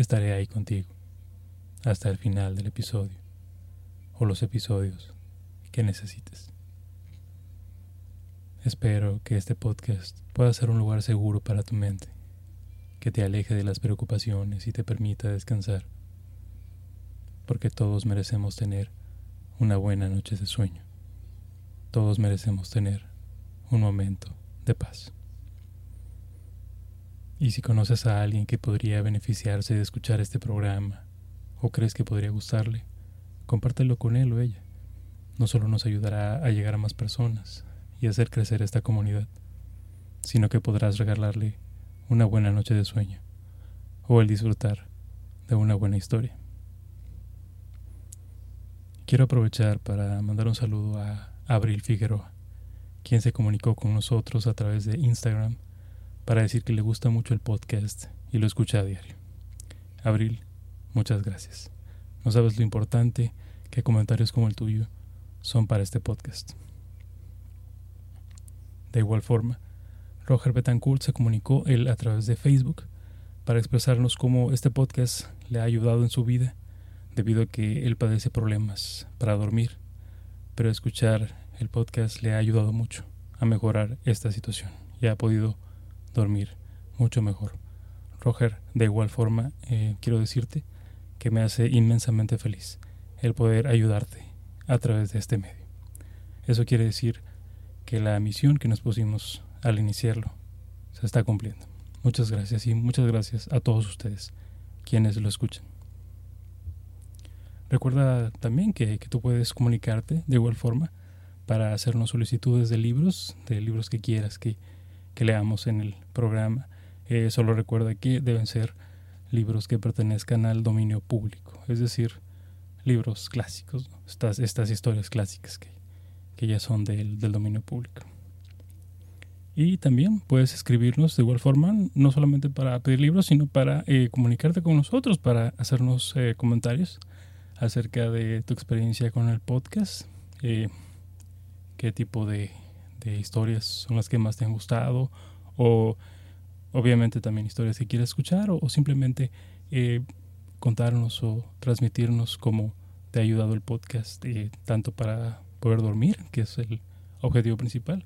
estaré ahí contigo hasta el final del episodio o los episodios que necesites. Espero que este podcast pueda ser un lugar seguro para tu mente, que te aleje de las preocupaciones y te permita descansar, porque todos merecemos tener una buena noche de sueño. Todos merecemos tener un momento de paz. Y si conoces a alguien que podría beneficiarse de escuchar este programa, o crees que podría gustarle, compártelo con él o ella. No solo nos ayudará a llegar a más personas y hacer crecer esta comunidad, sino que podrás regalarle una buena noche de sueño o el disfrutar de una buena historia. Quiero aprovechar para mandar un saludo a Abril Figueroa, quien se comunicó con nosotros a través de Instagram para decir que le gusta mucho el podcast y lo escucha a diario. Abril, muchas gracias. No sabes lo importante que comentarios como el tuyo son para este podcast. De igual forma, Roger Betancourt se comunicó él a través de Facebook para expresarnos cómo este podcast le ha ayudado en su vida debido a que él padece problemas para dormir, pero escuchar el podcast le ha ayudado mucho a mejorar esta situación y ha podido dormir mucho mejor. Roger, de igual forma, eh, quiero decirte que me hace inmensamente feliz el poder ayudarte a través de este medio. Eso quiere decir que la misión que nos pusimos al iniciarlo se está cumpliendo. Muchas gracias y muchas gracias a todos ustedes quienes lo escuchan. Recuerda también que, que tú puedes comunicarte de igual forma para hacernos solicitudes de libros, de libros que quieras que que leamos en el programa. Eh, solo recuerda que deben ser libros que pertenezcan al dominio público, es decir, libros clásicos, estas, estas historias clásicas que, que ya son del, del, dominio público. Y también puedes escribirnos de igual forma, no solamente para pedir libros, sino para eh, comunicarte con nosotros, para hacernos eh, comentarios acerca de tu experiencia con el podcast, eh, qué tipo de de historias son las que más te han gustado o obviamente también historias que quieres escuchar o, simplemente eh, contarnos o transmitirnos cómo te ha ayudado el podcast eh, tanto para poder dormir, que es el objetivo principal,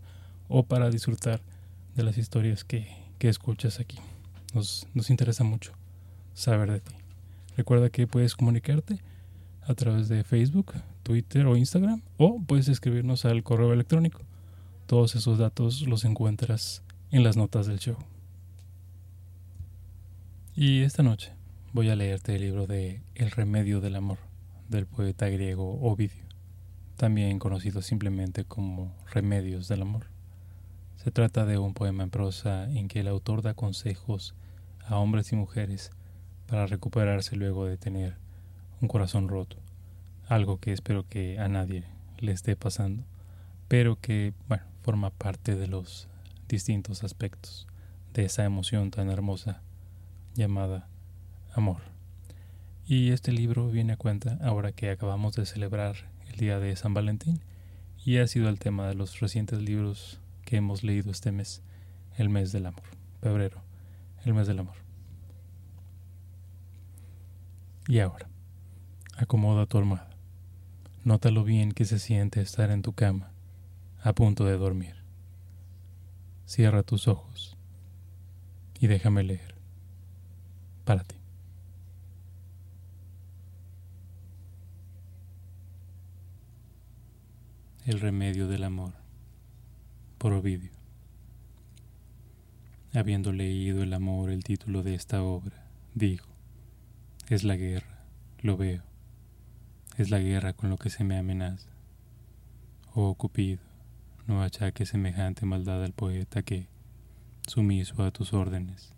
o para disfrutar de las historias que, que escuchas aquí. Nos, nos interesa mucho saber de ti. Recuerda que puedes comunicarte a través de Facebook, Twitter o Instagram o puedes escribirnos al correo electrónico todos esos datos los encuentras en las notas del show. Y esta noche voy a leerte el libro de El remedio del amor del poeta griego Ovidio, también conocido simplemente como Remedios del amor. Se trata de un poema en prosa en que el autor da consejos a hombres y mujeres para recuperarse luego de tener un corazón roto, algo que espero que a nadie le esté pasando, pero que, bueno, forma parte de los distintos aspectos de esa emoción tan hermosa llamada amor. Y este libro viene a cuenta ahora que acabamos de celebrar el día de San Valentín y ha sido el tema de los recientes libros que hemos leído este mes, el mes del amor, febrero, el mes del amor. Y ahora, acomoda tu almohada. Nota lo bien que se siente estar en tu cama a punto de dormir. Cierra tus ojos y déjame leer para ti. El remedio del amor por Ovidio. Habiendo leído el amor el título de esta obra, digo, es la guerra, lo veo, es la guerra con lo que se me amenaza. Oh Cupido, no achaque semejante maldad al poeta que, sumiso a tus órdenes,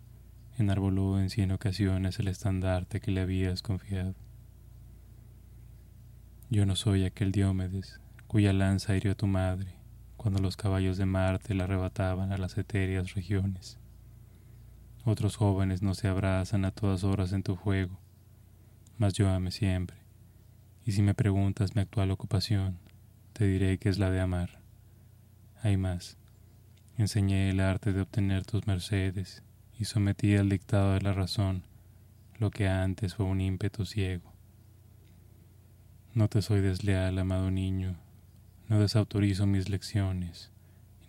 enarboló en cien ocasiones el estandarte que le habías confiado. Yo no soy aquel Diómedes cuya lanza hirió a tu madre cuando los caballos de Marte la arrebataban a las etéreas regiones. Otros jóvenes no se abrazan a todas horas en tu fuego, mas yo ame siempre. Y si me preguntas mi actual ocupación, te diré que es la de amar. Hay más. Enseñé el arte de obtener tus mercedes y sometí al dictado de la razón lo que antes fue un ímpetu ciego. No te soy desleal, amado niño, no desautorizo mis lecciones,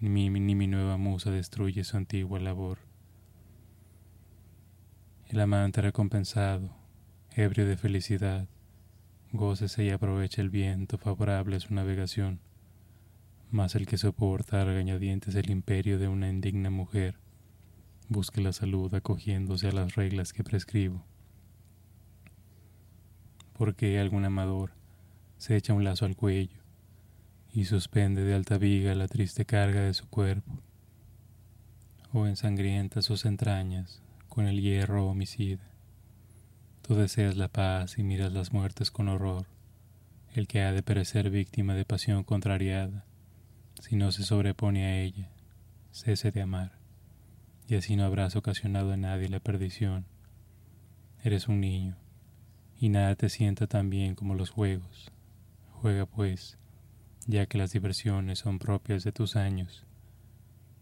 ni ni mi nueva musa destruye su antigua labor. El amante recompensado, ebrio de felicidad, gócese y aprovecha el viento favorable a su navegación, mas el que soporta regañadientes el imperio de una indigna mujer, busque la salud acogiéndose a las reglas que prescribo. Porque algún amador se echa un lazo al cuello, y suspende de alta viga la triste carga de su cuerpo, o ensangrienta sus entrañas con el hierro homicida. Tú deseas la paz y miras las muertes con horror, el que ha de perecer víctima de pasión contrariada, si no se sobrepone a ella, cese de amar, y así no habrás ocasionado a nadie la perdición. Eres un niño, y nada te sienta tan bien como los juegos. Juega pues, ya que las diversiones son propias de tus años.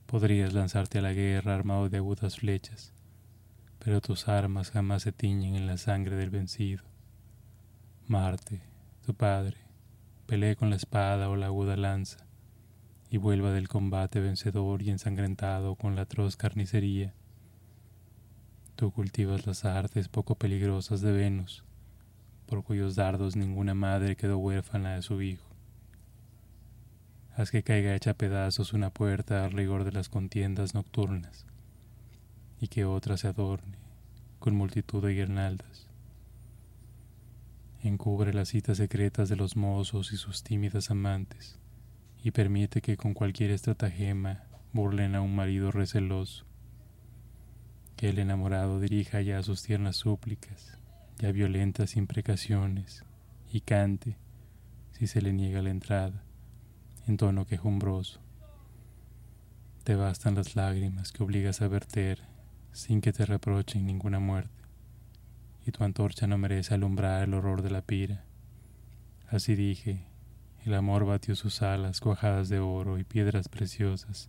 Podrías lanzarte a la guerra armado de agudas flechas, pero tus armas jamás se tiñen en la sangre del vencido. Marte, tu padre, pelee con la espada o la aguda lanza, y vuelva del combate vencedor y ensangrentado con la atroz carnicería. Tú cultivas las artes poco peligrosas de Venus, por cuyos dardos ninguna madre quedó huérfana de su hijo haz que caiga hecha pedazos una puerta al rigor de las contiendas nocturnas, y que otra se adorne con multitud de guirnaldas. Encubre las citas secretas de los mozos y sus tímidas amantes, y permite que con cualquier estratagema burlen a un marido receloso. Que el enamorado dirija ya sus tiernas súplicas, ya violentas imprecaciones, y cante, si se le niega la entrada en tono quejumbroso. Te bastan las lágrimas que obligas a verter sin que te reprochen ninguna muerte, y tu antorcha no merece alumbrar el horror de la pira. Así dije, el amor batió sus alas cuajadas de oro y piedras preciosas,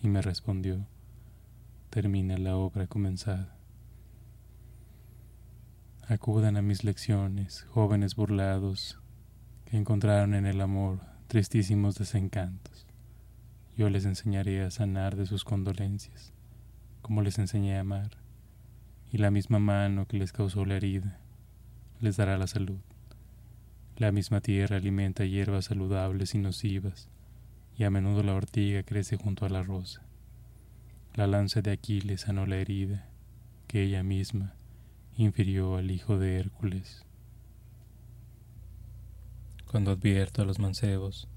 y me respondió, termina la obra comenzada. Acudan a mis lecciones, jóvenes burlados, que encontraron en el amor tristísimos desencantos. Yo les enseñaré a sanar de sus condolencias, como les enseñé a amar, y la misma mano que les causó la herida les dará la salud. La misma tierra alimenta hierbas saludables y nocivas, y a menudo la ortiga crece junto a la rosa. La lanza de Aquiles sanó la herida que ella misma infirió al hijo de Hércules. Cuando advierto a los mancebos,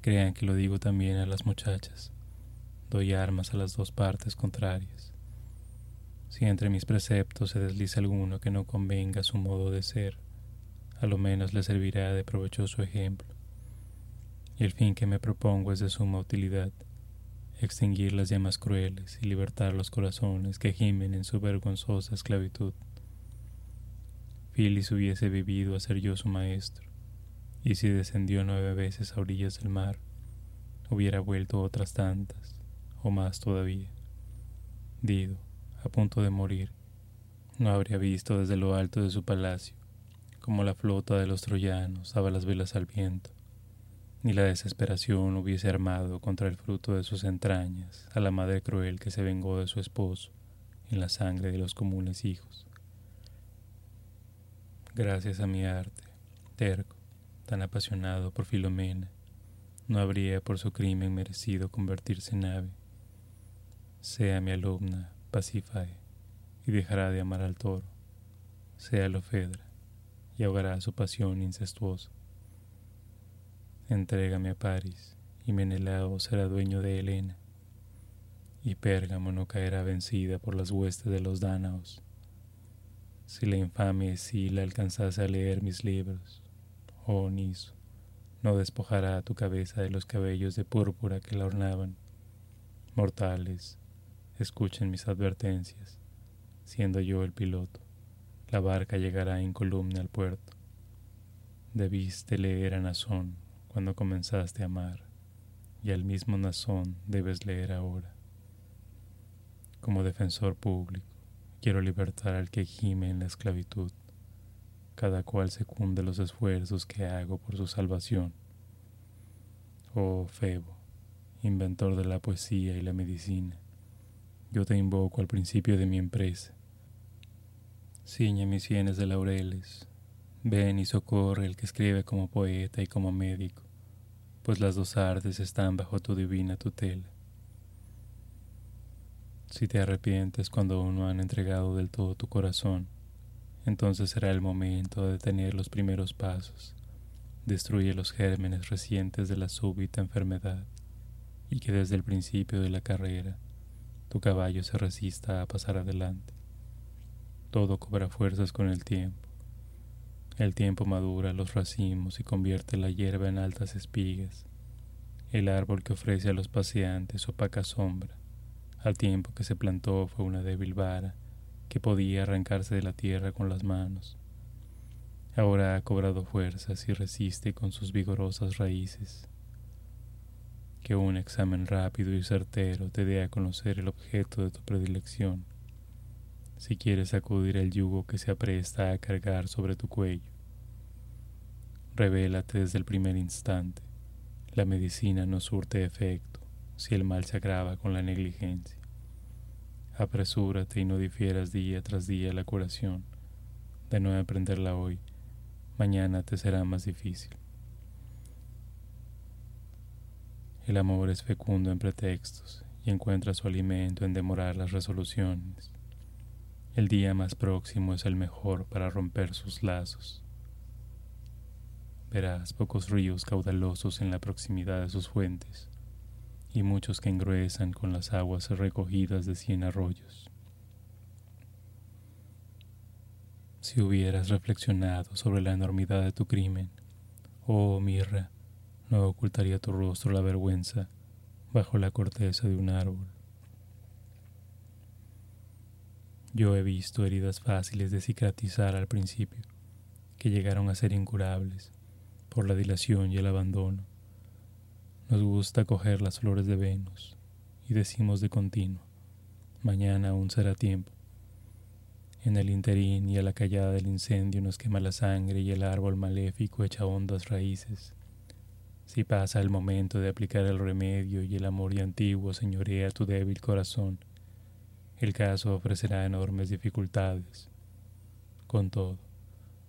crean que lo digo también a las muchachas. Doy armas a las dos partes contrarias. Si entre mis preceptos se desliza alguno que no convenga a su modo de ser, a lo menos le servirá de provechoso ejemplo. Y el fin que me propongo es de suma utilidad, extinguir las llamas crueles y libertar los corazones que gimen en su vergonzosa esclavitud. Filis hubiese vivido a ser yo su maestro, y si descendió nueve veces a orillas del mar, hubiera vuelto otras tantas, o más todavía. Dido, a punto de morir, no habría visto desde lo alto de su palacio como la flota de los troyanos daba las velas al viento, ni la desesperación hubiese armado contra el fruto de sus entrañas a la madre cruel que se vengó de su esposo en la sangre de los comunes hijos. Gracias a mi arte, terco, tan apasionado por Filomena, no habría por su crimen merecido convertirse en ave. Sea mi alumna Pasífae y dejará de amar al toro. Sea Lofedra y ahogará su pasión incestuosa. Entrégame a París y Menelao será dueño de Helena. y Pérgamo no caerá vencida por las huestes de los dánaos. Si la infame Escila alcanzase a leer mis libros, oh Niso, no despojará tu cabeza de los cabellos de púrpura que la ornaban. Mortales, escuchen mis advertencias, siendo yo el piloto, la barca llegará incolume al puerto. Debiste leer a Nazón cuando comenzaste a amar, y al mismo Nazón debes leer ahora. Como defensor público, quiero libertar al que gime en la esclavitud. Cada cual secunde los esfuerzos que hago por su salvación. Oh Febo, inventor de la poesía y la medicina, yo te invoco al principio de mi empresa. Ciñe mis sienes de laureles, ven y socorre el que escribe como poeta y como médico, pues las dos artes están bajo tu divina tutela. Si te arrepientes cuando aún no han entregado del todo tu corazón, entonces será el momento de tener los primeros pasos. Destruye los gérmenes recientes de la súbita enfermedad y que desde el principio de la carrera tu caballo se resista a pasar adelante. Todo cobra fuerzas con el tiempo. El tiempo madura los racimos y convierte la hierba en altas espigas. El árbol que ofrece a los paseantes opaca sombra al tiempo que se plantó fue una débil vara que podía arrancarse de la tierra con las manos. Ahora ha cobrado fuerzas y resiste con sus vigorosas raíces. Que un examen rápido y certero te dé a conocer el objeto de tu predilección, si quieres sacudir el yugo que se apresta a cargar sobre tu cuello. Revélate desde el primer instante. La medicina no surte efecto si el mal se agrava con la negligencia. Apresúrate y no difieras día tras día la curación. De no aprenderla hoy, mañana te será más difícil. El amor es fecundo en pretextos y encuentra su alimento en demorar las resoluciones. El día más próximo es el mejor para romper sus lazos. Verás pocos ríos caudalosos en la proximidad de sus fuentes y muchos que engruesan con las aguas recogidas de cien arroyos. Si hubieras reflexionado sobre la enormidad de tu crimen, oh mirra, no ocultaría tu rostro la vergüenza bajo la corteza de un árbol. Yo he visto heridas fáciles de cicatrizar al principio, que llegaron a ser incurables por la dilación y el abandono nos gusta coger las flores de Venus y decimos de continuo, mañana aún será tiempo. En el interín y a la callada del incendio nos quema la sangre y el árbol maléfico echa hondas raíces. Si pasa el momento de aplicar el remedio y el amor y antiguo señorea tu débil corazón, el caso ofrecerá enormes dificultades. Con todo,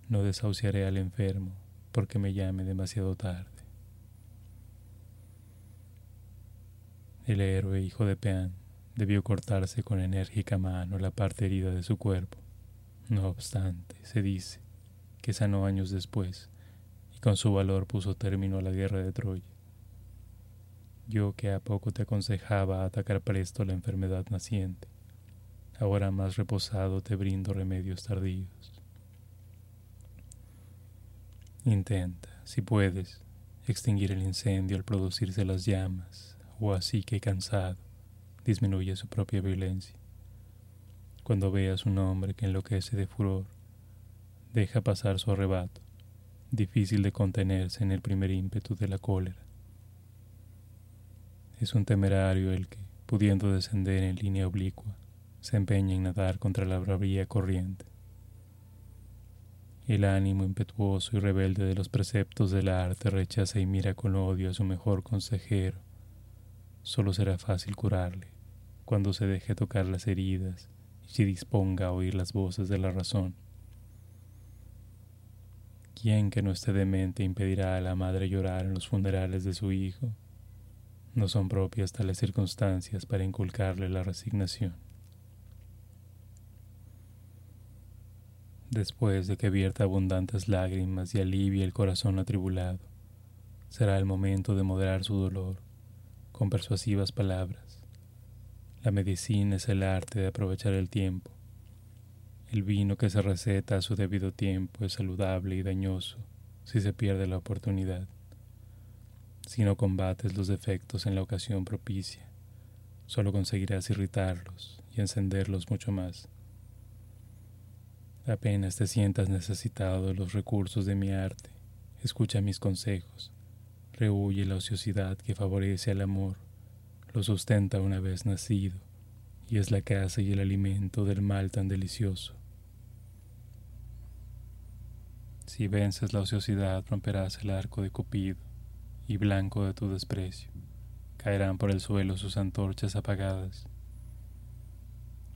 no desahuciaré al enfermo porque me llame demasiado tarde. El héroe hijo de Peán debió cortarse con enérgica mano la parte herida de su cuerpo. No obstante, se dice que sanó años después y con su valor puso término a la guerra de Troya. Yo que a poco te aconsejaba atacar presto la enfermedad naciente, ahora más reposado te brindo remedios tardíos. Intenta, si puedes, extinguir el incendio al producirse las llamas o así que cansado, disminuye su propia violencia. Cuando veas un hombre que enloquece de furor, deja pasar su arrebato, difícil de contenerse en el primer ímpetu de la cólera. Es un temerario el que, pudiendo descender en línea oblicua, se empeña en nadar contra la bravía corriente. El ánimo impetuoso y rebelde de los preceptos del arte rechaza y mira con odio a su mejor consejero, solo será fácil curarle cuando se deje tocar las heridas y se disponga a oír las voces de la razón. ¿Quién que no esté demente impedirá a la madre llorar en los funerales de su hijo? No son propias tales circunstancias para inculcarle la resignación. Después de que vierta abundantes lágrimas y alivie el corazón atribulado, será el momento de moderar su dolor con persuasivas palabras. La medicina es el arte de aprovechar el tiempo. El vino que se receta a su debido tiempo es saludable y dañoso si se pierde la oportunidad. Si no combates los defectos en la ocasión propicia, solo conseguirás irritarlos y encenderlos mucho más. Apenas te sientas necesitado de los recursos de mi arte, escucha mis consejos, rehuye la ociosidad que favorece al amor, lo sustenta una vez nacido, y es la casa y el alimento del mal tan delicioso. Si vences la ociosidad, romperás el arco de Cupido, y blanco de tu desprecio, caerán por el suelo sus antorchas apagadas.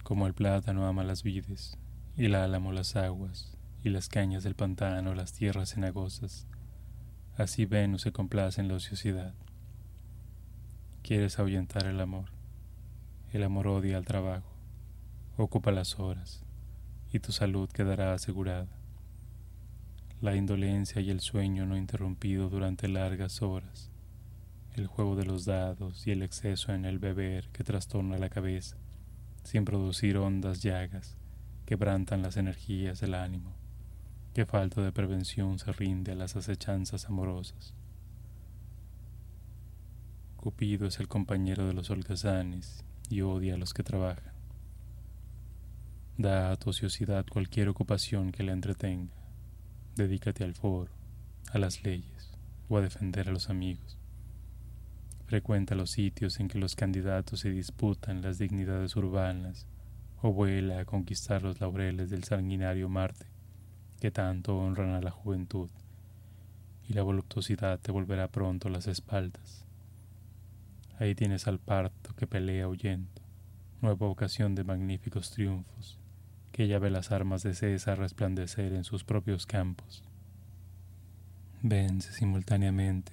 Como el plátano ama las vides, el álamo las aguas, y las cañas del pantano las tierras cenagosas, así Venus se complace en la ociosidad. Quieres ahuyentar el amor. El amor odia al trabajo, ocupa las horas, y tu salud quedará asegurada. La indolencia y el sueño no interrumpido durante largas horas, el juego de los dados y el exceso en el beber que trastorna la cabeza, sin producir hondas llagas, quebrantan las energías del ánimo. Qué falta de prevención se rinde a las acechanzas amorosas. Cupido es el compañero de los holgazanes y odia a los que trabajan. Da a tu ociosidad cualquier ocupación que la entretenga. Dedícate al foro, a las leyes o a defender a los amigos. Frecuenta los sitios en que los candidatos se disputan las dignidades urbanas o vuela a conquistar los laureles del sanguinario Marte que tanto honran a la juventud y la voluptuosidad te volverá pronto las espaldas. Ahí tienes al parto que pelea huyendo, nueva ocasión de magníficos triunfos, que ya ve las armas de César resplandecer en sus propios campos. Vence simultáneamente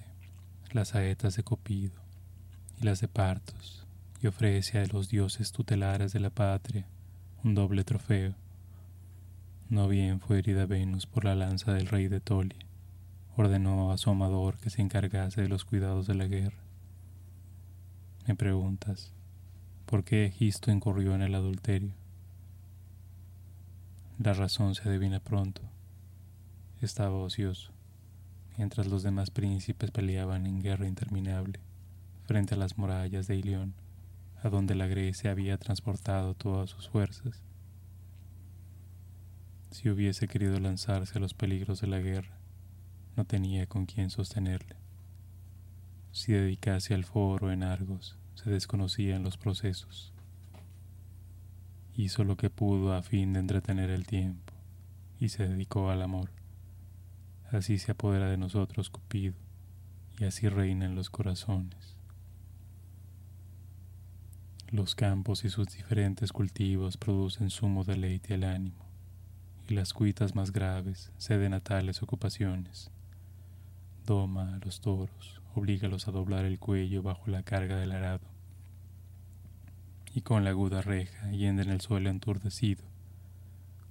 las saetas de Copido y las de Partos, y ofrece a los dioses tutelares de la patria un doble trofeo. No bien fue herida Venus por la lanza del rey de Tolia, ordenó a su amador que se encargase de los cuidados de la guerra me preguntas, ¿por qué Egisto incurrió en el adulterio? La razón se adivina pronto. Estaba ocioso, mientras los demás príncipes peleaban en guerra interminable frente a las murallas de Ilión, a donde la Grecia había transportado todas sus fuerzas. Si hubiese querido lanzarse a los peligros de la guerra, no tenía con quién sostenerle. Si dedicase al foro en Argos, se desconocían los procesos. Hizo lo que pudo a fin de entretener el tiempo y se dedicó al amor. Así se apodera de nosotros Cupido y así reina en los corazones. Los campos y sus diferentes cultivos producen sumo deleite al ánimo, y las cuitas más graves ceden a tales ocupaciones. Doma a los toros, oblígalos a doblar el cuello bajo la carga del arado, y con la aguda reja yendo en el suelo enturdecido,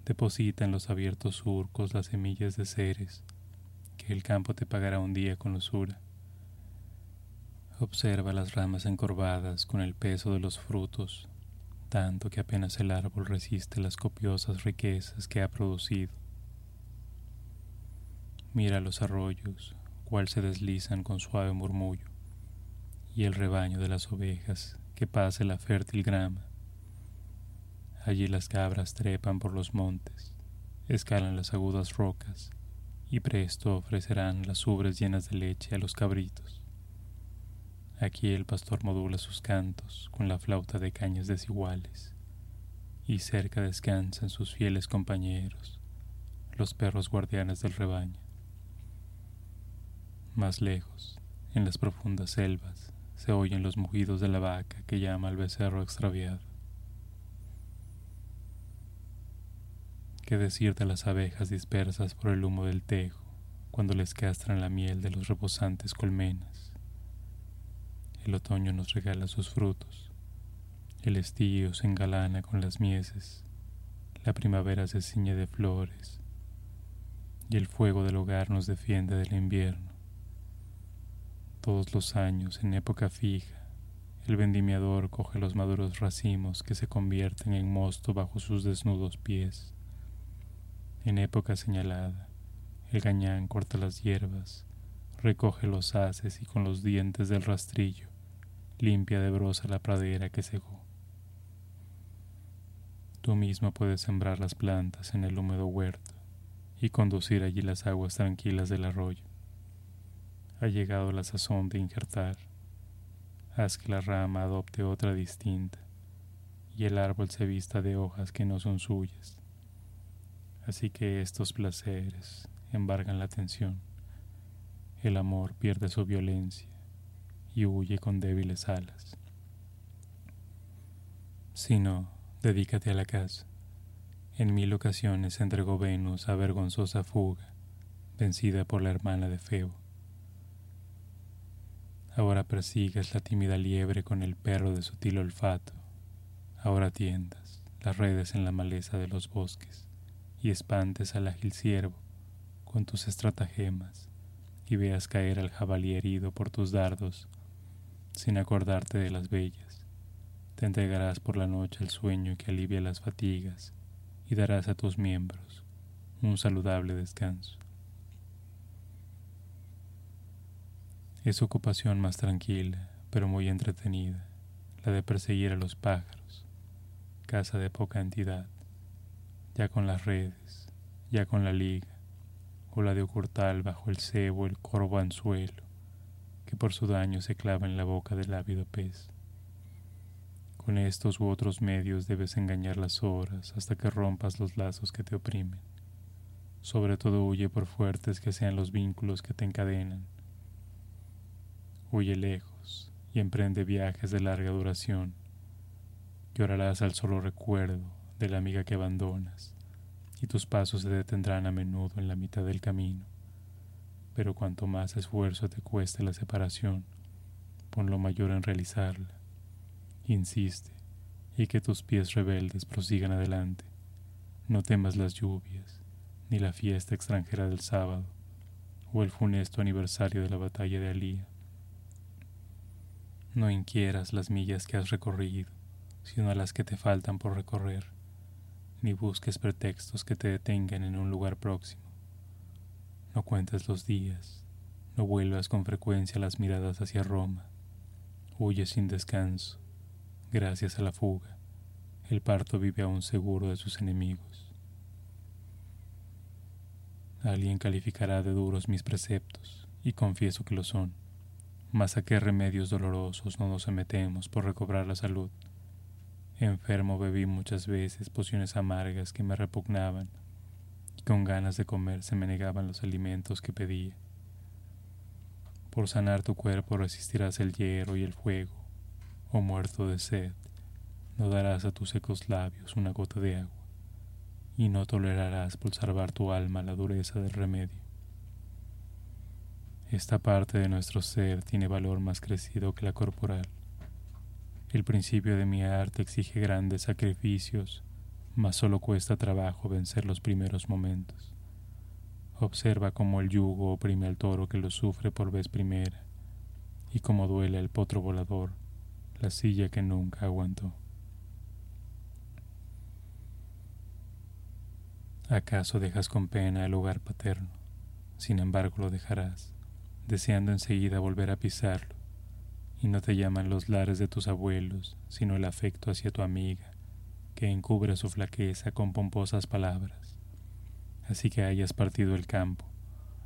deposita en los abiertos surcos las semillas de ceres, que el campo te pagará un día con usura. Observa las ramas encorvadas con el peso de los frutos, tanto que apenas el árbol resiste las copiosas riquezas que ha producido. Mira los arroyos, cual se deslizan con suave murmullo, y el rebaño de las ovejas que pase la fértil grama. Allí las cabras trepan por los montes, escalan las agudas rocas, y presto ofrecerán las ubres llenas de leche a los cabritos. Aquí el pastor modula sus cantos con la flauta de cañas desiguales, y cerca descansan sus fieles compañeros, los perros guardianes del rebaño. Más lejos, en las profundas selvas, se oyen los mugidos de la vaca que llama al becerro extraviado. ¿Qué decir de las abejas dispersas por el humo del tejo cuando les castran la miel de los reposantes colmenas? El otoño nos regala sus frutos, el estío se engalana con las mieses, la primavera se ciñe de flores. Y el fuego del hogar nos defiende del invierno. Todos los años en época fija, El vendimiador coge los maduros racimos que se convierten en mosto bajo sus desnudos pies. En época señalada, el gañán corta las hierbas, recoge los haces y con los dientes del rastrillo limpia de brosa la pradera que cegó. Tú mismo puedes sembrar las plantas en el húmedo huerto y conducir allí las aguas tranquilas del arroyo. Ha llegado la sazón de injertar. Haz que la rama adopte otra distinta y el árbol se vista de hojas que no son suyas. Así que estos placeres embargan la atención. El amor pierde su violencia y huye con débiles alas. Si no, dedícate a la casa. En mil ocasiones entregó Venus a vergonzosa fuga, vencida por la hermana de Feo. Ahora persigues la tímida liebre con el perro de sutil olfato. Ahora tiendas las redes en la maleza de los bosques y espantes al ágil ciervo con tus estratagemas y veas caer al jabalí herido por tus dardos sin acordarte de las bellas te entregarás por la noche el sueño que alivia las fatigas y darás a tus miembros un saludable descanso. Es ocupación más tranquila, pero muy entretenida, la de perseguir a los pájaros, casa de poca entidad, ya con las redes, ya con la liga, o la de ocultar bajo el cebo el corvo anzuelo, que por su daño se clava en la boca del ávido pez. Con estos u otros medios debes engañar las horas hasta que rompas los lazos que te oprimen. Sobre todo huye por fuertes que sean los vínculos que te encadenan. Huye lejos y emprende viajes de larga duración. Llorarás al solo recuerdo de la amiga que abandonas y tus pasos se detendrán a menudo en la mitad del camino. Pero cuanto más esfuerzo te cueste la separación, pon lo mayor en realizarla insiste, y que tus pies rebeldes prosigan adelante. No temas las lluvias, ni la fiesta extranjera del sábado, o el funesto aniversario de la batalla de Alía. No inquieras las millas que has recorrido, sino las que te faltan por recorrer, ni busques pretextos que te detengan en un lugar próximo. No cuentes los días, no vuelvas con frecuencia las miradas hacia Roma, huye sin descanso, Gracias a la fuga, el parto vive aún seguro de sus enemigos. Alguien calificará de duros mis preceptos, y confieso que lo son. Mas a qué remedios dolorosos no nos sometemos por recobrar la salud. Enfermo bebí muchas veces pociones amargas que me repugnaban, con ganas de comer se me negaban los alimentos que pedía. Por sanar tu cuerpo resistirás el hierro y el fuego, o oh muerto de sed, no darás a tus secos labios una gota de agua, y no tolerarás por salvar tu alma la dureza del remedio. Esta parte de nuestro ser tiene valor más crecido que la corporal. El principio de mi arte exige grandes sacrificios, mas solo cuesta trabajo vencer los primeros momentos. Observa cómo el yugo oprime al toro que lo sufre por vez primera, y cómo duele el potro volador la silla que nunca aguantó. ¿Acaso dejas con pena el hogar paterno? Sin embargo lo dejarás, deseando enseguida volver a pisarlo, y no te llaman los lares de tus abuelos, sino el afecto hacia tu amiga, que encubre su flaqueza con pomposas palabras. Así que hayas partido el campo,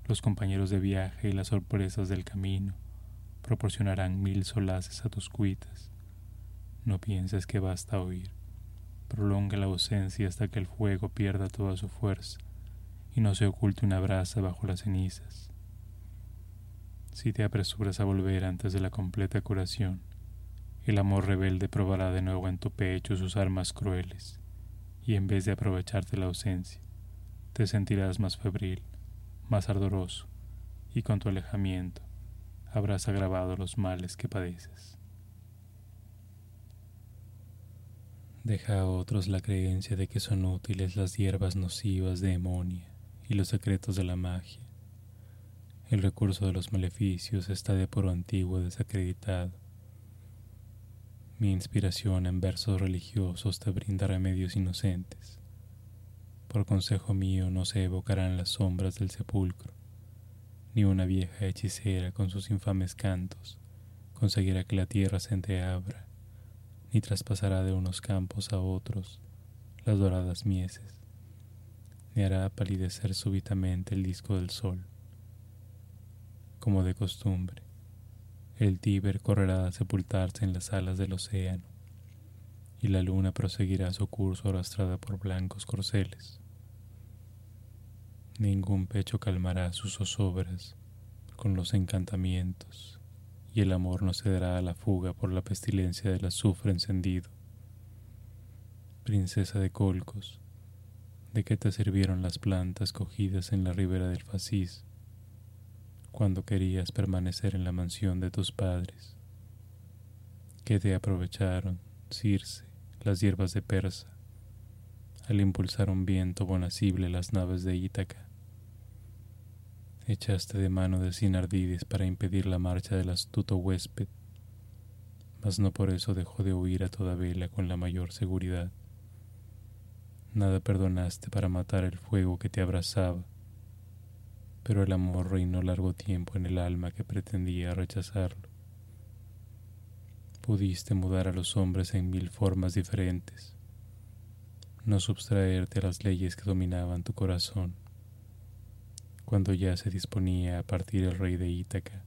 los compañeros de viaje y las sorpresas del camino, proporcionarán mil solaces a tus cuitas. No pienses que basta oír. Prolonga la ausencia hasta que el fuego pierda toda su fuerza y no se oculte una brasa bajo las cenizas. Si te apresuras a volver antes de la completa curación, el amor rebelde probará de nuevo en tu pecho sus armas crueles, y en vez de aprovecharte la ausencia, te sentirás más febril, más ardoroso, y con tu alejamiento habrás agravado los males que padeces. Deja a otros la creencia de que son útiles las hierbas nocivas de demonia y los secretos de la magia. El recurso de los maleficios está de por antiguo desacreditado. Mi inspiración en versos religiosos te brinda remedios inocentes. Por consejo mío no se evocarán las sombras del sepulcro, ni una vieja hechicera con sus infames cantos conseguirá que la tierra se entreabra, ni traspasará de unos campos a otros las doradas mieses, ni hará palidecer súbitamente el disco del sol. Como de costumbre, el Tíber correrá a sepultarse en las alas del océano, y la luna proseguirá su curso arrastrada por blancos corceles. Ningún pecho calmará sus zozobras con los encantamientos, y el amor no cederá a la fuga por la pestilencia del azufre encendido. Princesa de Colcos, ¿de qué te sirvieron las plantas cogidas en la ribera del Fasís? Cuando querías permanecer en la mansión de tus padres, que te aprovecharon, Circe, las hierbas de Persa, al impulsar un viento bonacible las naves de Ítaca. Echaste de mano de Sinardides para impedir la marcha del astuto huésped, mas no por eso dejó de huir a toda vela con la mayor seguridad. Nada perdonaste para matar el fuego que te abrazaba pero el amor reinó largo tiempo en el alma que pretendía rechazarlo. Pudiste mudar a los hombres en mil formas diferentes, no subtraerte a las leyes que dominaban tu corazón. Cuando ya se disponía a partir el rey de Ítaca,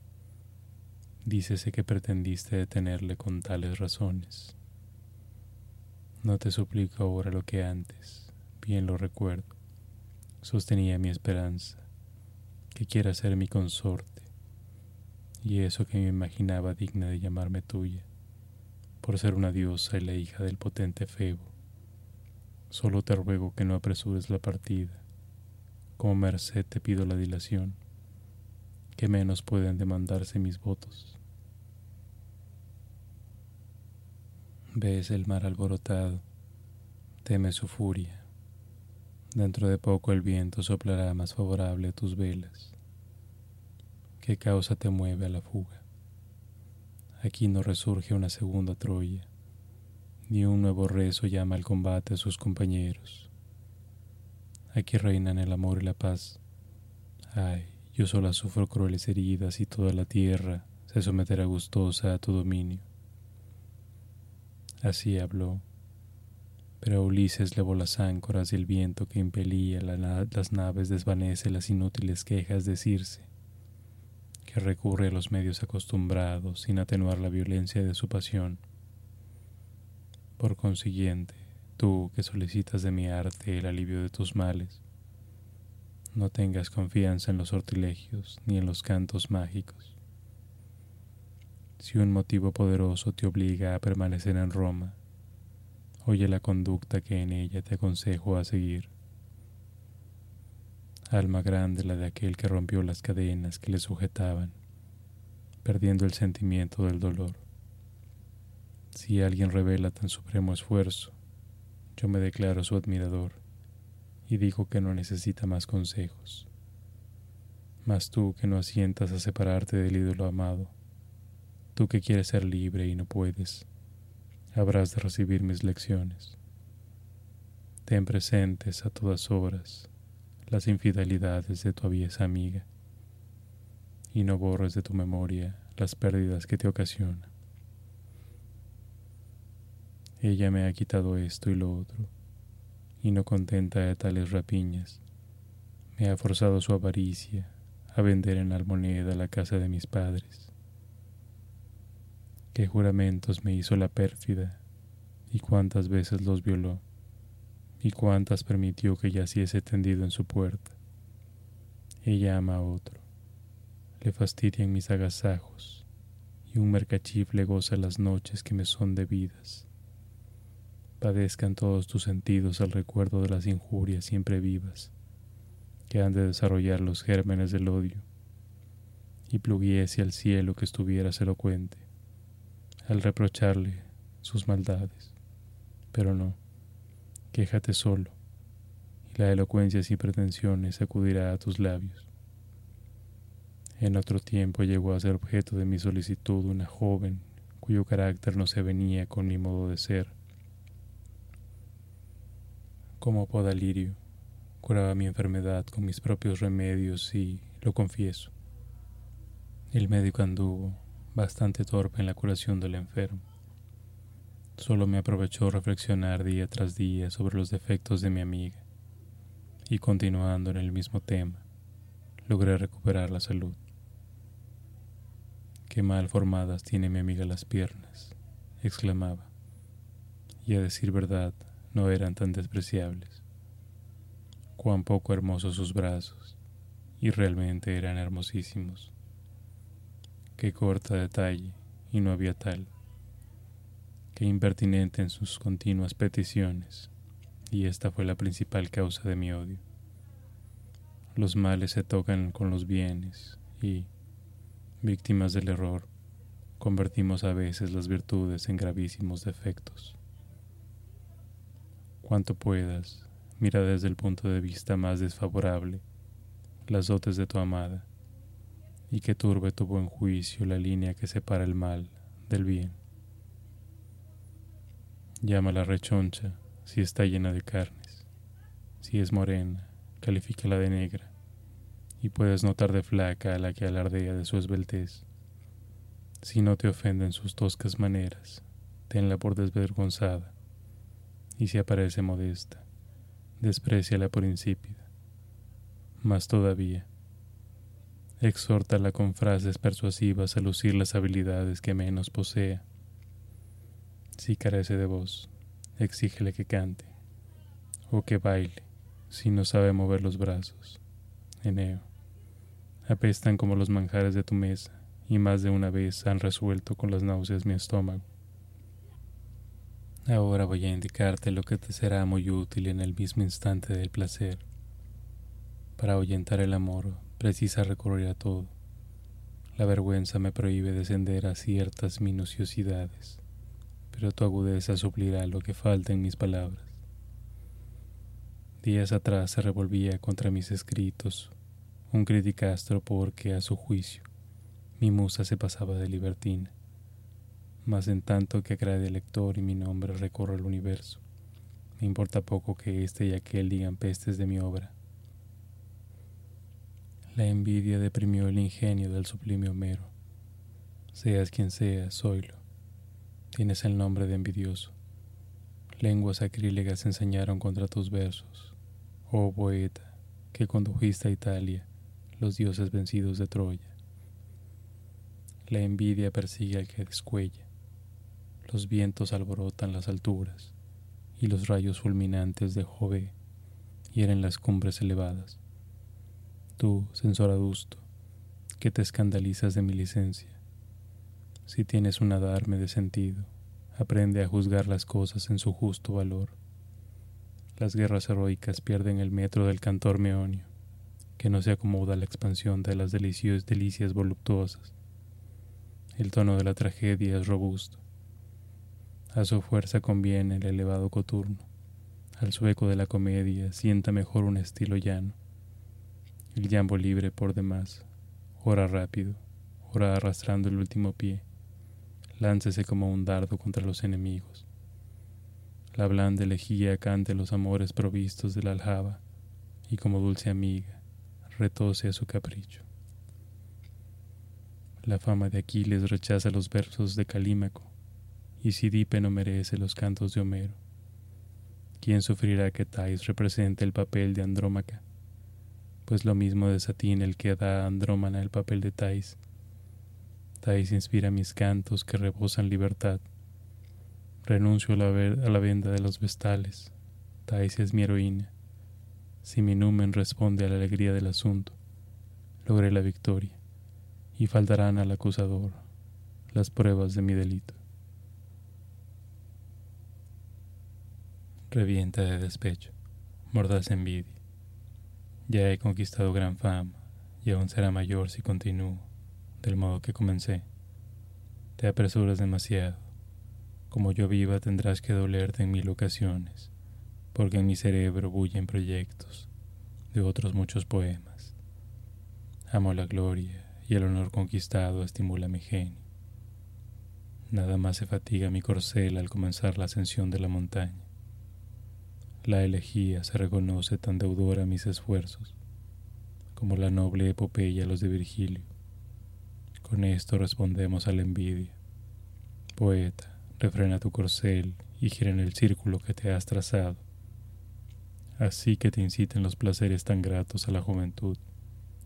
dícese que pretendiste detenerle con tales razones. No te suplico ahora lo que antes, bien lo recuerdo, sostenía mi esperanza que quiera ser mi consorte, y eso que me imaginaba digna de llamarme tuya, por ser una diosa y la hija del potente Febo. Solo te ruego que no apresures la partida, como merced te pido la dilación, que menos pueden demandarse mis votos. Ves el mar alborotado, teme su furia Dentro de poco el viento soplará más favorable a tus velas. ¿Qué causa te mueve a la fuga? Aquí no resurge una segunda Troya, ni un nuevo rezo llama al combate a sus compañeros. Aquí reinan el amor y la paz. Ay, yo sola sufro crueles heridas y toda la tierra se someterá gustosa a tu dominio. Así habló pero Ulises levó las áncoras y el viento que impelía las naves desvanece las inútiles quejas de Circe, que recurre a los medios acostumbrados sin atenuar la violencia de su pasión. Por consiguiente, tú que solicitas de mi arte el alivio de tus males, no tengas confianza en los sortilegios ni en los cantos mágicos. Si un motivo poderoso te obliga a permanecer en Roma, Oye la conducta que en ella te aconsejo a seguir. Alma grande la de aquel que rompió las cadenas que le sujetaban, perdiendo el sentimiento del dolor. Si alguien revela tan supremo esfuerzo, yo me declaro su admirador y digo que no necesita más consejos. Mas tú que no asientas a separarte del ídolo amado, tú que quieres ser libre y no puedes, habrás de recibir mis lecciones. Ten presentes a todas horas las infidelidades de tu aviesa amiga y no borres de tu memoria las pérdidas que te ocasiona. Ella me ha quitado esto y lo otro, y no contenta de tales rapiñas, me ha forzado su avaricia a vender en almoneda la casa de mis padres qué juramentos me hizo la pérfida, y cuántas veces los violó, y cuántas permitió que yaciese tendido en su puerta. Ella ama a otro, le fastidian mis agasajos, y un mercachifle goza las noches que me son debidas. Padezcan todos tus sentidos al recuerdo de las injurias siempre vivas, que han de desarrollar los gérmenes del odio, y pluguiese al cielo que estuvieras elocuente al reprocharle sus maldades. Pero no, quéjate solo, y la elocuencia sin pretensiones acudirá a tus labios. En otro tiempo llegó a ser objeto de mi solicitud una joven cuyo carácter no se venía con mi modo de ser. Como podalirio, curaba mi enfermedad con mis propios remedios y, lo confieso, el médico anduvo bastante torpe en la curación del enfermo. Solo me aprovechó reflexionar día tras día sobre los defectos de mi amiga y continuando en el mismo tema, logré recuperar la salud. Qué mal formadas tiene mi amiga las piernas, exclamaba, y a decir verdad no eran tan despreciables. Cuán poco hermosos sus brazos, y realmente eran hermosísimos. Qué corta detalle, y no había tal. Qué impertinente en sus continuas peticiones, y esta fue la principal causa de mi odio. Los males se tocan con los bienes, y, víctimas del error, convertimos a veces las virtudes en gravísimos defectos. Cuanto puedas, mira desde el punto de vista más desfavorable las dotes de tu amada y que turbe tu buen juicio la línea que separa el mal del bien. Llámala rechoncha si está llena de carnes, si es morena, califícala de negra, y puedes notar de flaca a la que alardea de su esbeltez. Si no te ofenden sus toscas maneras, tenla por desvergonzada, y si aparece modesta, despreciala por insípida. Más todavía, exhórtala con frases persuasivas a lucir las habilidades que menos posea. Si carece de voz, exígele que cante, o que baile, si no sabe mover los brazos. Eneo, apestan como los manjares de tu mesa, y más de una vez han resuelto con las náuseas mi estómago. Ahora voy a indicarte lo que te será muy útil en el mismo instante del placer. Para ahuyentar el amor, precisa recurrir a todo. La vergüenza me prohíbe descender a ciertas minuciosidades, pero tu agudeza suplirá lo que falta en mis palabras. Días atrás se revolvía contra mis escritos un criticastro porque, a su juicio, mi musa se pasaba de libertina. Mas en tanto que agrade el lector y mi nombre recorre el universo, me importa poco que éste y aquel digan pestes de mi obra. La envidia deprimió el ingenio del sublime Homero. Seas quien seas, oílo. Tienes el nombre de envidioso. Lenguas sacrílegas enseñaron contra tus versos oh poeta, que condujiste a Italia los dioses vencidos de Troya. La envidia persigue al que descuella, los vientos alborotan las alturas, y los rayos fulminantes de Jove hieren las cumbres elevadas. Tú, censor adusto, que te escandalizas de mi licencia, si tienes un adarme de sentido, aprende a juzgar las cosas en su justo valor las guerras heroicas pierden el metro del cantor meonio, que no se acomoda a la expansión de las deliciosas delicias voluptuosas. El tono de la tragedia es robusto. A su fuerza conviene el elevado coturno. Al sueco de la comedia sienta mejor un estilo llano. El llambo libre por demás, ora rápido, ora arrastrando el último pie. Láncese como un dardo contra los enemigos la blanda elegía cante los amores provistos de la aljaba, y como dulce amiga, retose a su capricho. La fama de Aquiles rechaza los versos de Calímaco, y Sidipe no merece los cantos de Homero. ¿Quién sufrirá que Thais represente el papel de Andrómaca? Pues lo mismo desatina el que da a Andrómana el papel de Thais. Thais inspira mis cantos que rebosan libertad Renuncio a la, a la venda de los vestales. Thais es mi heroína. Si mi numen responde a la alegría del asunto, logré la victoria, y faltarán al acusador las pruebas de mi delito. Revienta de despecho, mordaz envidia. Ya he conquistado gran fama, y aún será mayor si continúo, del modo que comencé. Te apresuras demasiado como yo viva tendrás que dolerte en mil ocasiones, porque en mi cerebro bullen proyectos de otros muchos poemas. Amo la gloria y el honor conquistado estimula mi genio. Nada más se fatiga mi corcel al comenzar la ascensión de la montaña. La elegía se reconoce tan deudora a mis esfuerzos como la noble epopeya los de Virgilio. Con esto respondemos a la envidia. Poeta, refrena tu corcel y gira en el círculo que te has trazado. Así que te inciten los placeres tan gratos a la juventud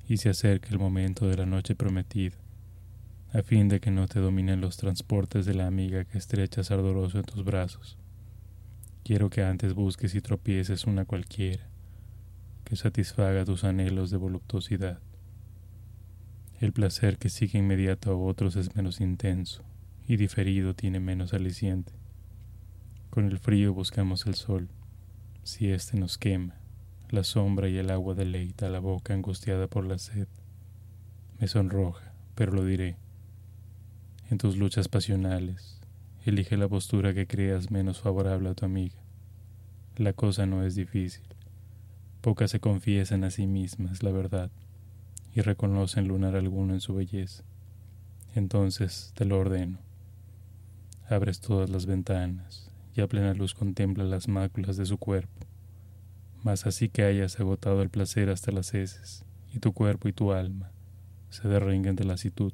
y se acerca el momento de la noche prometida, a fin de que no te dominen los transportes de la amiga que estrechas ardoroso en tus brazos. Quiero que antes busques y tropieces una cualquiera, que satisfaga tus anhelos de voluptuosidad. El placer que sigue inmediato a otros es menos intenso y diferido tiene menos aliciente. Con el frío buscamos el sol, si éste nos quema, la sombra y el agua deleita la boca angustiada por la sed. Me sonroja, pero lo diré. En tus luchas pasionales, elige la postura que creas menos favorable a tu amiga. La cosa no es difícil. Pocas se confiesan a sí mismas la verdad y reconocen lunar alguno en su belleza. Entonces te lo ordeno. Abres todas las ventanas y a plena luz contempla las máculas de su cuerpo. Mas así que hayas agotado el placer hasta las heces, y tu cuerpo y tu alma se derringuen de lasitud,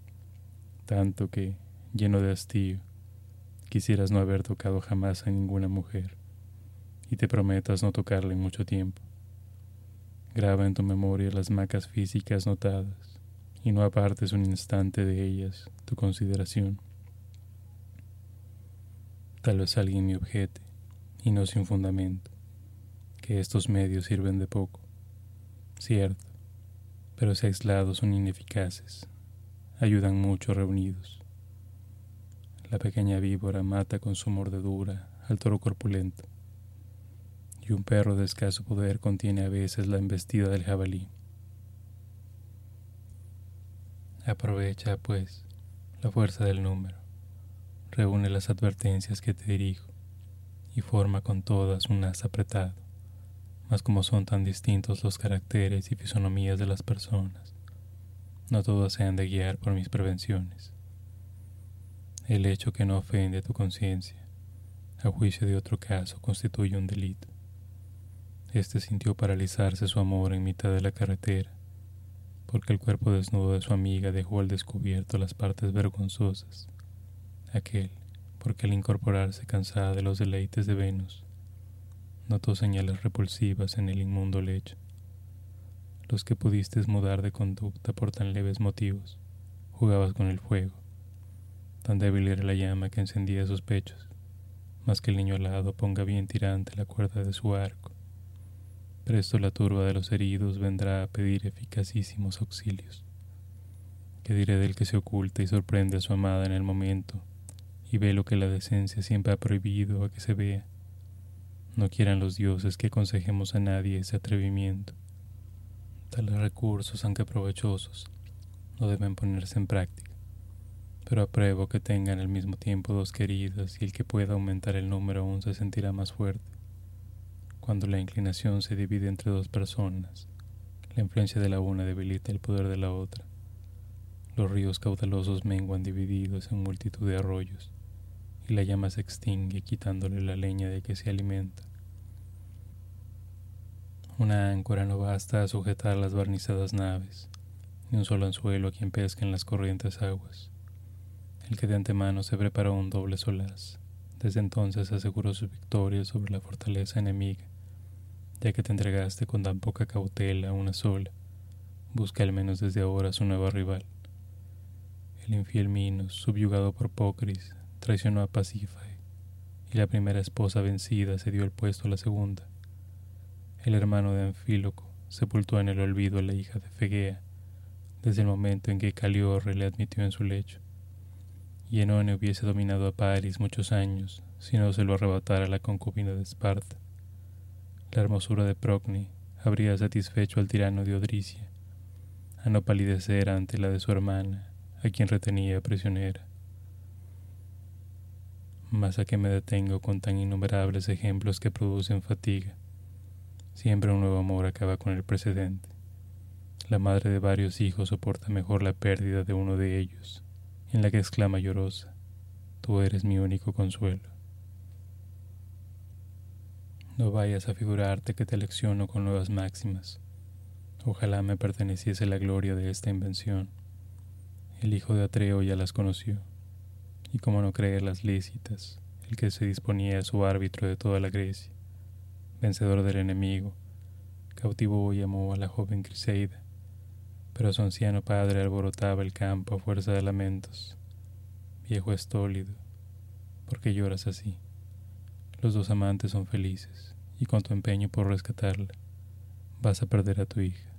tanto que, lleno de hastío, quisieras no haber tocado jamás a ninguna mujer, y te prometas no tocarla en mucho tiempo. Graba en tu memoria las macas físicas notadas, y no apartes un instante de ellas tu consideración. Tal vez alguien me objete, y no sin fundamento, que estos medios sirven de poco. Cierto, pero si aislados son ineficaces, ayudan mucho reunidos. La pequeña víbora mata con su mordedura al toro corpulento, y un perro de escaso poder contiene a veces la embestida del jabalí. Aprovecha, pues, la fuerza del número reúne las advertencias que te dirijo y forma con todas un haz apretado, mas como son tan distintos los caracteres y fisonomías de las personas, no todas se han de guiar por mis prevenciones. El hecho que no ofende tu conciencia, a juicio de otro caso, constituye un delito. Este sintió paralizarse su amor en mitad de la carretera, porque el cuerpo desnudo de su amiga dejó al descubierto las partes vergonzosas. Aquel, porque al incorporarse cansada de los deleites de Venus, notó señales repulsivas en el inmundo lecho, los que pudiste mudar de conducta por tan leves motivos, jugabas con el fuego, tan débil era la llama que encendía sus pechos, más que el niño alado ponga bien tirante la cuerda de su arco. Presto la turba de los heridos vendrá a pedir eficacísimos auxilios. ¿Qué diré del que se oculta y sorprende a su amada en el momento y ve lo que la decencia siempre ha prohibido a que se vea. No quieran los dioses que aconsejemos a nadie ese atrevimiento. Tales recursos, aunque provechosos, no deben ponerse en práctica, pero apruebo que tengan al mismo tiempo dos queridas y el que pueda aumentar el número aún se sentirá más fuerte. Cuando la inclinación se divide entre dos personas, la influencia de la una debilita el poder de la otra. Los ríos caudalosos menguan divididos en multitud de arroyos y la llama se extingue quitándole la leña de que se alimenta. Una áncora no basta a sujetar las barnizadas naves, ni un solo anzuelo a quien pesca en las corrientes aguas. El que de antemano se preparó un doble solaz, desde entonces aseguró su victoria sobre la fortaleza enemiga, ya que te entregaste con tan poca cautela a una sola, busca al menos desde ahora su nuevo rival. El infiel Minos, subyugado por Pocris, traicionó a Pasífae, y la primera esposa vencida se dio el puesto a la segunda. El hermano de Anfíloco sepultó en el olvido a la hija de Fegea, desde el momento en que Caliorre le admitió en su lecho. Y Enone hubiese dominado a Paris muchos años si no se lo arrebatara la concubina de Esparta. La hermosura de Procne habría satisfecho al tirano de Odricia, a no palidecer ante la de su hermana, a quien retenía prisionera mas a que me detengo con tan innumerables ejemplos que producen fatiga. Siempre un nuevo amor acaba con el precedente. La madre de varios hijos soporta mejor la pérdida de uno de ellos, en la que exclama llorosa, tú eres mi único consuelo. No vayas a figurarte que te lecciono con nuevas máximas. Ojalá me perteneciese la gloria de esta invención. El hijo de Atreo ya las conoció, y como no creerlas lícitas, el que se disponía a su árbitro de toda la Grecia, vencedor del enemigo, cautivó y amó a la joven Criseida, pero su anciano padre alborotaba el campo a fuerza de lamentos. Viejo estólido, ¿por qué lloras así? Los dos amantes son felices, y con tu empeño por rescatarla, vas a perder a tu hija.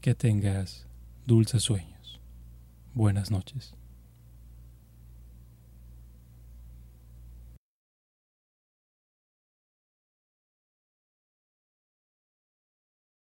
Que tengas dulces sueños. Buenas noches.